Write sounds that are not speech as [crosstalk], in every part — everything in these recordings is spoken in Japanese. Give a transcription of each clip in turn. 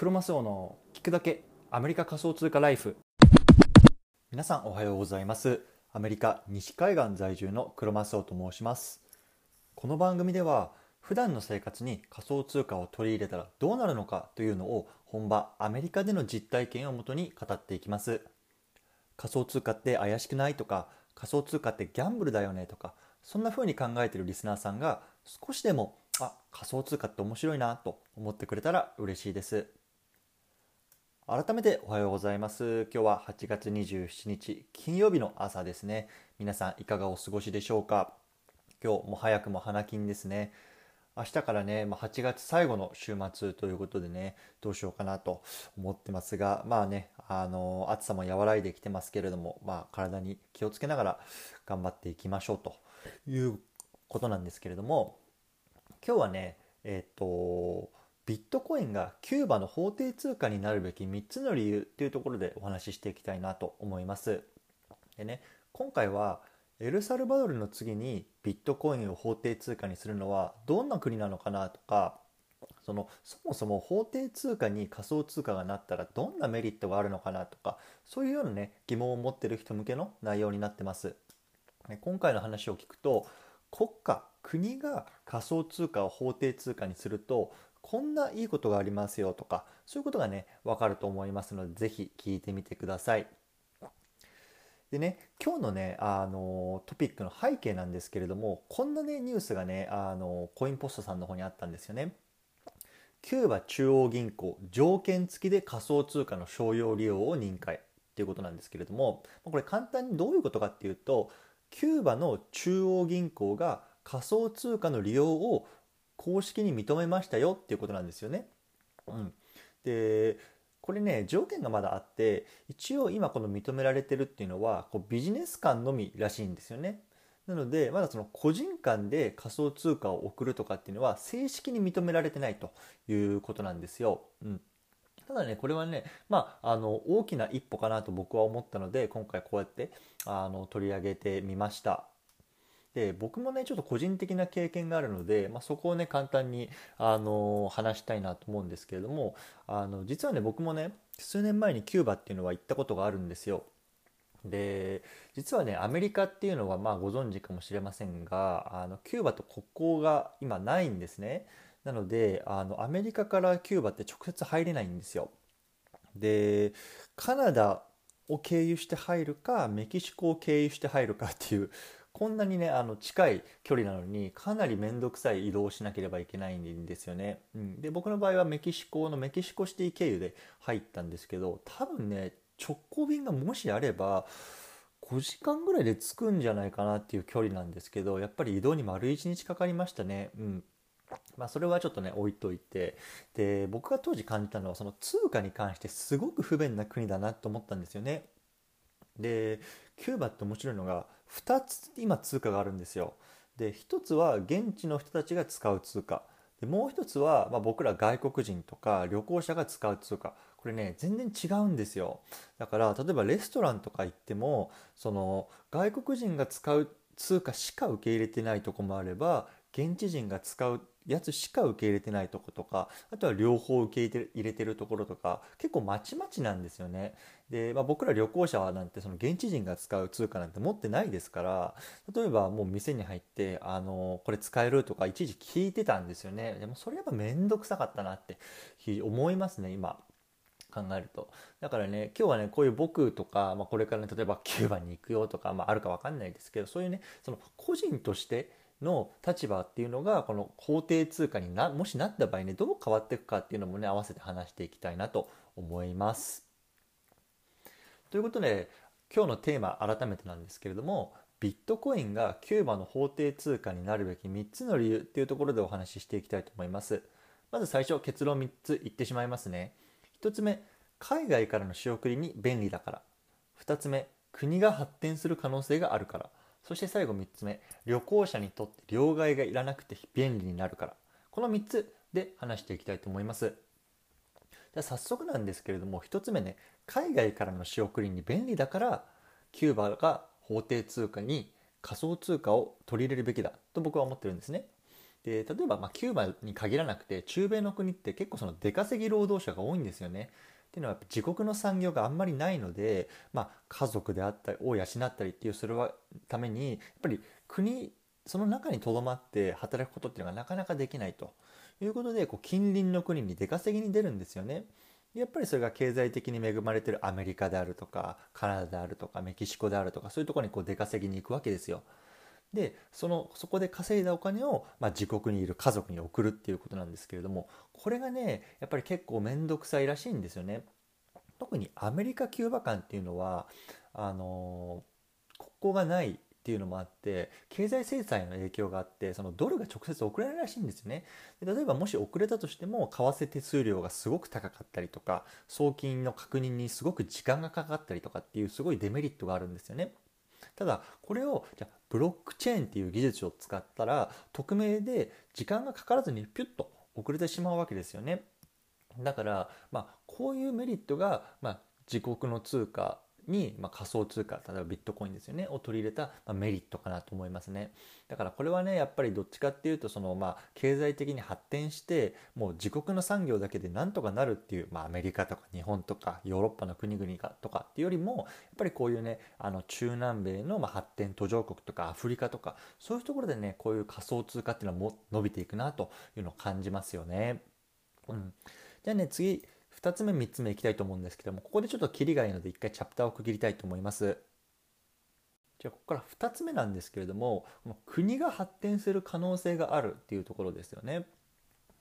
クロマスオの聞くだけアメリカ仮想通貨ライフ。皆さんおはようございます。アメリカ西海岸在住のクロマスオと申します。この番組では普段の生活に仮想通貨を取り入れたらどうなるのかというのを本場アメリカでの実体験をもとに語っていきます。仮想通貨って怪しくないとか仮想通貨ってギャンブルだよねとかそんな風に考えているリスナーさんが少しでもあ仮想通貨って面白いなと思ってくれたら嬉しいです。改めておはようございます。今日は8月27日金曜日の朝ですね。皆さんいかがお過ごしでしょうか？今日も早くも花金ですね。明日からね、まあ、8月最後の週末ということでね、どうしようかなと思ってますが、まあね、あの、暑さも和らいできてますけれども、まあ、体に気をつけながら頑張っていきましょうということなんですけれども、今日はね、えっ、と、ビットコインがキューバの法定通貨になるべき3つの理由っていうところでお話ししていきたいなと思います。でね、今回はエルサルバドルの次にビットコインを法定通貨にするのはどんな国なのかなとかそのそもそも法定通貨に仮想通貨がなったらどんなメリットがあるのかなとかそういうようなね疑問を持ってる人向けの内容になってます。今回の話を聞くと国家国が仮想通貨を法定通貨にするとこんないいことがありますよとかそういうことがね分かると思いますので是非聞いてみてください。でね今日のねあのトピックの背景なんですけれどもこんなねニュースがねあのコインポストさんの方にあったんですよね。キューバ中央銀行条件付きで仮想通貨の商用利用を認可っていうことなんですけれどもこれ簡単にどういうことかっていうとキューバの中央銀行が仮想通貨の利用を公式に認めましたよっていうことなんですよね。うん、でこれね条件がまだあって一応今この認められてるっていうのはこうビジネス間のみらしいんですよね。なのでまだその個人間で仮想通貨を送るとかっていうのは正式に認められてないということなんですよ。うんただね、これはね、まあ、あの、大きな一歩かなと僕は思ったので、今回こうやって、あの、取り上げてみました。で僕もねちょっと個人的な経験があるので、まあ、そこをね簡単にあの話したいなと思うんですけれどもあの実はね僕もね数年前にキューバっていうのは行ったことがあるんですよ。で実はねアメリカっていうのはまあご存知かもしれませんがあのキューバと国交が今ないんですね。なのであのアメリカからキューバって直接入れないんですよ。でカナダを経由して入るかメキシコを経由して入るかっていうこんなにねあの近い距離なのにかなり面倒くさい移動しなければいけないんですよね。うん、で僕の場合はメキシコのメキシコシティ経由で入ったんですけど多分ね直行便がもしあれば5時間ぐらいで着くんじゃないかなっていう距離なんですけどやっぱり移動に丸1日かかりましたね。うんまあ、それはちょっとね置いといてで僕が当時感じたのはその通貨に関してすごく不便な国だなと思ったんですよね。でキューバって面白いのが2つ今通貨があるんですよ。で1つは現地の人たちが使う通貨。でもう1つは、まあ、僕ら外国人とか旅行者が使う通貨。これね全然違うんですよ。だから例えばレストランとか行ってもその外国人が使う通貨しか受け入れてないとこもあれば現地人が使うやつしか受け入れてないとことかあとは両方受け入れてるところとか結構まちまちなんですよね。で、まあ、僕ら旅行者はなんてその現地人が使う通貨なんて持ってないですから例えばもう店に入ってあのこれ使えるとか一時聞いてたんですよね。でもそれやっぱ面倒くさかったなって思いますね今。考えるとだからね今日はねこういう僕とか、まあ、これからね例えばキューバに行くよとか、まあ、あるか分かんないですけどそういうねその個人としての立場っていうのがこの法定通貨になもしなった場合ねどう変わっていくかっていうのもね合わせて話していきたいなと思います。ということで今日のテーマ改めてなんですけれどもビットコインがキューバの法定通貨になるべき3つの理由っていうところでお話ししていきたいと思います。まず最初結論3つ言ってしまいますね。1つ目海外からの仕送りに便利だから2つ目国が発展する可能性があるからそして最後3つ目旅行者にとって両替がいらなくて便利になるから。この3つで話していきたいと思います。じゃ早速なんですけれども1つ目ね海外からの仕送りに便利だからキューバが法定通貨に仮想通貨を取り入れるべきだと僕は思ってるんですね。で例えばまキューバに限らなくて中米の国って結構その出稼ぎ労働者が多いんですよね。っていうのは自国の産業があんまりないので、まあ、家族であったりを養ったりっていうそれはためにやっぱり国その中にとどまって働くことっていうのがなかなかできないということでこう近隣の国に出稼ぎに出るんですよね。やっぱりそれが経済的に恵まれてるアメリカであるとかカナダであるとかメキシコであるとかそういうところにこう出稼ぎに行くわけですよ。でそのそこで稼いだお金を、まあ、自国にいる家族に送るっていうことなんですけれどもこれがねやっぱり結構面倒くさいらしいんですよね。特にアメリカキューバ間っていうのはあの国交がないっていうのもあって経済制裁の影響があってそのドルが直接送れないらしいんですよねで例えばもし遅れたとしても為替手数料がすごく高かったりとか送金の確認にすごく時間がかかったりとかっていうすごいデメリットがあるんですよねただこれをじゃブロックチェーンっていう技術を使ったら匿名で時間がかからずにピュッと遅れてしまうわけですよね。だから、まあ、こういうメリットが、まあ、自国の通貨に、まあ、仮想通貨例えばビットコインですよねを取り入れた、まあ、メリットかなと思いますね。だからこれはねやっぱりどっちかっていうとその、まあ、経済的に発展してもう自国の産業だけでなんとかなるっていう、まあ、アメリカとか日本とかヨーロッパの国々がとかっていうよりもやっぱりこういうねあの中南米の、まあ、発展途上国とかアフリカとかそういうところでねこういう仮想通貨っていうのはも伸びていくなというのを感じますよね。うん、じゃあね次。2つ目3つ目いきたいと思うんですけどもここでちょっとキリがいいので一回チャプターを区切りたいと思います。じゃあここから2つ目なんですけれども国が発展する可能性があるっていうところですよね。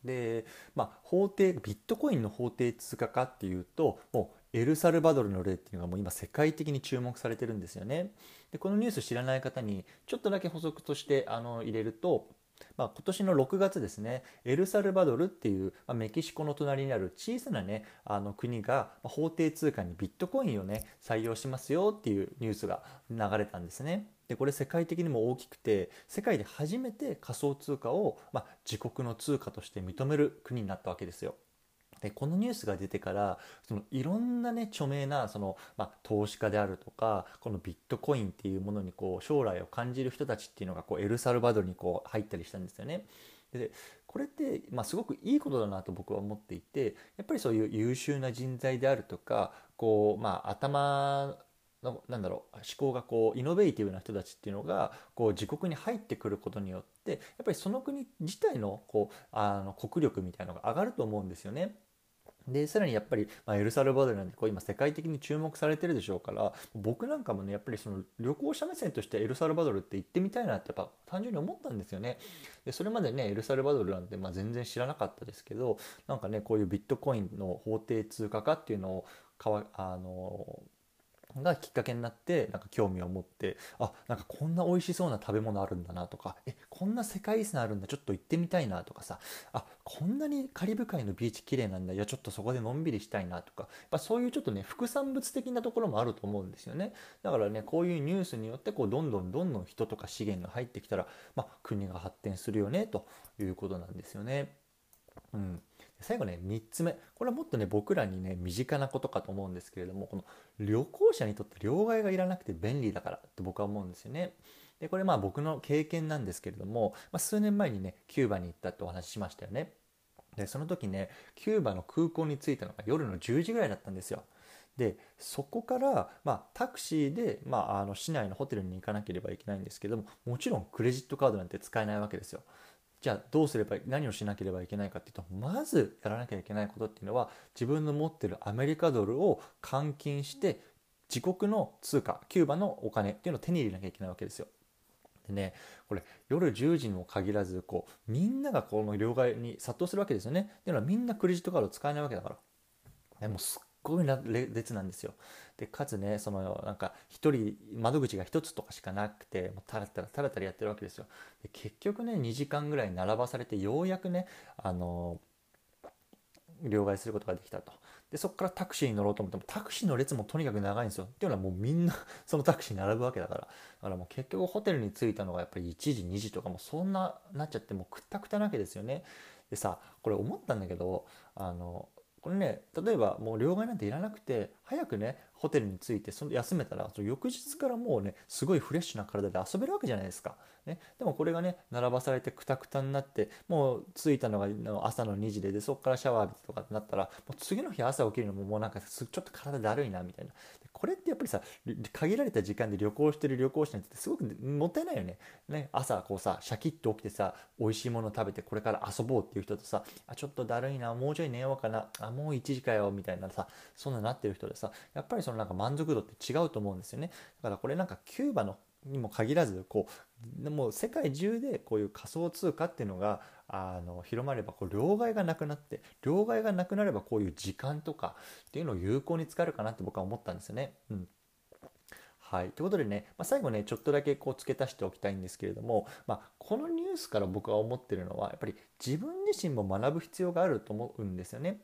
でまあ法定ビットコインの法定通貨化っていうともうエルサルバドルの例っていうのがもう今世界的に注目されてるんですよね。でこのニュース知らない方にちょっとだけ補足としてあの入れるとまあ、今年の6月ですねエルサルバドルっていう、まあ、メキシコの隣にある小さなねあの国が法定通貨にビットコインをね採用しますよっていうニュースが流れたんですね。でこれ世界的にも大きくて世界で初めて仮想通貨を、まあ、自国の通貨として認める国になったわけですよ。でこのニュースが出てからそのいろんなね著名なその、まあ、投資家であるとかこのビットコインっていうものにこう将来を感じる人たちっていうのがこうエルサルバドルにこう入ったりしたんですよね。でこれって、まあ、すごくいいことだなと僕は思っていてやっぱりそういう優秀な人材であるとかこう、まあ、頭のなんだろう思考がこうイノベーティブな人たちっていうのがこう自国に入ってくることによってやっぱりその国自体のこうあの国力みたいなのが上がると思うんですよね。でさらにやっぱり、まあ、エルサルバドルなんてこう今世界的に注目されてるでしょうから僕なんかもねやっぱりその旅行者目線としてエルサルバドルって行ってみたいなってやっぱ単純に思ったんですよね。でそれまでねエルサルバドルなんてまあ全然知らなかったですけどなんかねこういうビットコインの法定通貨化っていうのをかわあのがきっかけになってなんか興味を持ってあなんかこんな美味しそうな食べ物あるんだなとかえこんな世界遺産あるんだちょっと行ってみたいなとかさあこんなにカリブ海のビーチ綺麗なんだいやちょっとそこでのんびりしたいなとかやっぱそういうちょっとね副産物的なところもあると思うんですよねだからねこういうニュースによってこうどんどんどんどん人とか資源が入ってきたら、まあ、国が発展するよねということなんですよね。うん最後ね3つ目これはもっとね僕らにね身近なことかと思うんですけれどもこの旅行者にとって両替がいらなくて便利だからって僕は思うんですよね。でこれまあ僕の経験なんですけれども、まあ、数年前にねキューバに行ったってお話ししましたよね。でその時ねキューバの空港に着いたのが夜の10時ぐらいだったんですよ。でそこから、まあ、タクシーで、まあ、あの市内のホテルに行かなければいけないんですけどももちろんクレジットカードなんて使えないわけですよ。じゃあどうすれば何をしなければいけないかっていうとまずやらなきゃいけないことっていうのは自分の持ってるアメリカドルを換金して自国の通貨キューバのお金っていうのを手に入れなきゃいけないわけですよ。でねこれ夜10時にも限らずこうみんながこの両替に殺到するわけですよね。っていうのはみんなクレジットカード使えないわけだから。でもすっごい列なんですよ。でかつねそのなんか1人窓口が1つとかしかなくてもうたらたらたらたらやってるわけですよ。で結局ね2時間ぐらい並ばされてようやくねあの両替することができたと。でそこからタクシーに乗ろうと思ってもタクシーの列もとにかく長いんですよ。っていうのはもうみんな [laughs] そのタクシーに並ぶわけだから。だからもう結局ホテルに着いたのがやっぱり1時2時とかもうそんななっちゃってもうくったくたなわけですよね。でさこれ思ったんだけどあのこれね例えばもう両替なんていらなくて早くねホテルに着いてその休めたらその翌日からもうねすごいフレッシュな体で遊べるわけじゃないですか。ね、でもこれがね並ばされてくたくたになってもう着いたのが朝の2時ででそこからシャワー浴びてとかってなったらもう次の日朝起きるのももうなんかちょっと体だるいなみたいなこれってやっぱりさ限られた時間で旅行してる旅行者にとってすごくもったいないよね。ね朝こうさシャキッと起きてさ美味しいもの食べてこれから遊ぼうっていう人とさあちょっとだるいなもうちょい寝ようかなあもう1時かよみたいなさそんななってる人でさやっぱりそのなんか満足度って違うと思うんですよね。だからこれなんかキューバのにも限らずこうでも世界中でこういう仮想通貨っていうのがあの広まればこう両替がなくなって両替がなくなればこういう時間とかっていうのを有効に使えるかなって僕は思ったんですよね。うんはい、ということでね、まあ、最後ねちょっとだけこう付け足しておきたいんですけれども、まあ、このニュースから僕は思ってるのはやっぱり自分自身も学ぶ必要があると思うんですよね。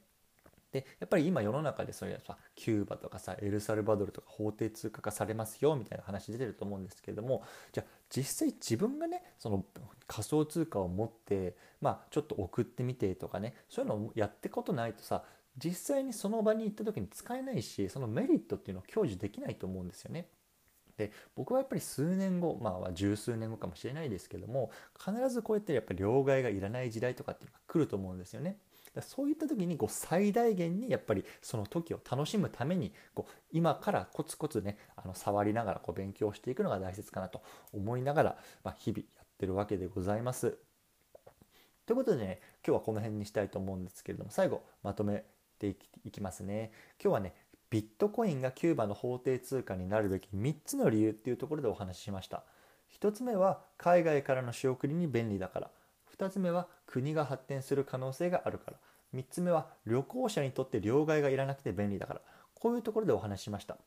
でやっぱり今世の中でそれさキューバとかさエルサルバドルとか法定通貨化されますよみたいな話出てると思うんですけれどもじゃあ実際自分がねその仮想通貨を持ってまあちょっと送ってみてとかねそういうのをやってことないとさ実際にその場に行った時に使えないしそのメリットっていうのを享受できないと思うんですよね。で僕はやっぱり数年後まあ十数年後かもしれないですけども必ずこうやってやっぱり両替がいらない時代とかっていうのが来ると思うんですよね。だそういった時にこう最大限にやっぱりその時を楽しむためにこう今からコツコツねあの触りながらこう勉強していくのが大切かなと思いながら、まあ、日々やってるわけでございます。ということでね今日はこの辺にしたいと思うんですけれども最後まとめていきますね。今日はねビットコインがキューバの法定通貨になるべき3つの理由っていうところでお話ししました。1つ目は海外からの仕送りに便利だから。2つ目は国が発展する可能性があるから。3つ目は旅行者にとって両替がいらなくて便利だから。こういうところでお話ししました、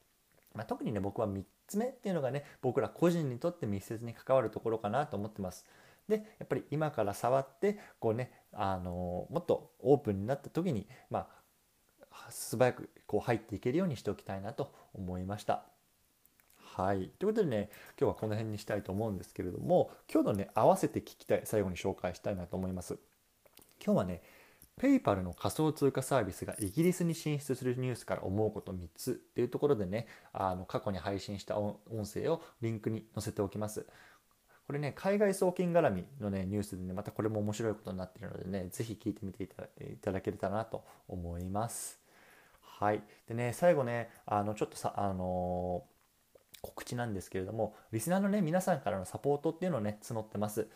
まあ、特にね僕は3つ目っていうのがね僕ら個人にとって密接に関わるところかなと思ってます。でやっぱり今から触ってこうねあのもっとオープンになった時にまあ素早くこう入っていけるようにしておきたいなと思いました。はい。ということでね、今日はこの辺にしたいと思うんですけれども、今日のね、合わせて聞きたい、最後に紹介したいなと思います。今日はね、ペイパルの仮想通貨サービスがイギリスに進出するニュースから思うこと3つっていうところでね、あの過去に配信した音声をリンクに載せておきます。これね、海外送金絡みのね、ニュースでね、またこれも面白いことになっているのでね、ぜひ聞いてみていただけたらなと思います。はい。でね、最後ね、あの、ちょっとさ、あのー告知なんですけれども、リスナーのね、皆さんからのサポートっていうのをね、募ってます。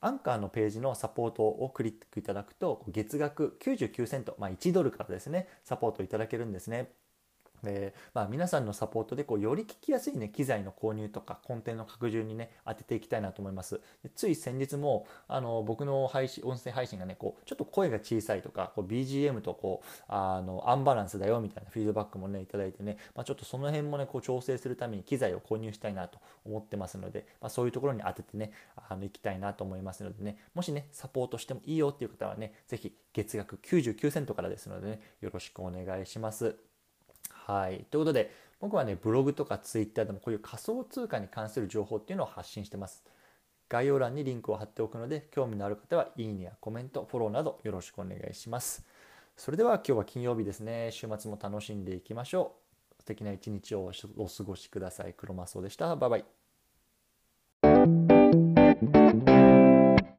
アンカーのページのサポートをクリックいただくと、月額99セント、まあ、1ドルからですね、サポートいただけるんですね。でまあ、皆さんのサポートでこうより聞きやすい、ね、機材の購入とかコンテンツの拡充に、ね、当てていきたいなと思いますでつい先日もあの僕の配信音声配信がねこうちょっと声が小さいとかこう BGM とこうあのアンバランスだよみたいなフィードバックもねいただいてね、まあ、ちょっとその辺もねこう調整するために機材を購入したいなと思ってますので、まあ、そういうところに当ててねあの行きたいなと思いますのでねもしねサポートしてもいいよっていう方はね是非月額99セントからですのでねよろしくお願いします。はい。ということで、僕はね、ブログとかツイッターでもこういう仮想通貨に関する情報っていうのを発信してます。概要欄にリンクを貼っておくので、興味のある方はいいねやコメント、フォローなどよろしくお願いします。それでは今日は金曜日ですね。週末も楽しんでいきましょう。素敵な一日をお過ごしください。クロマスオでした。バイバイ。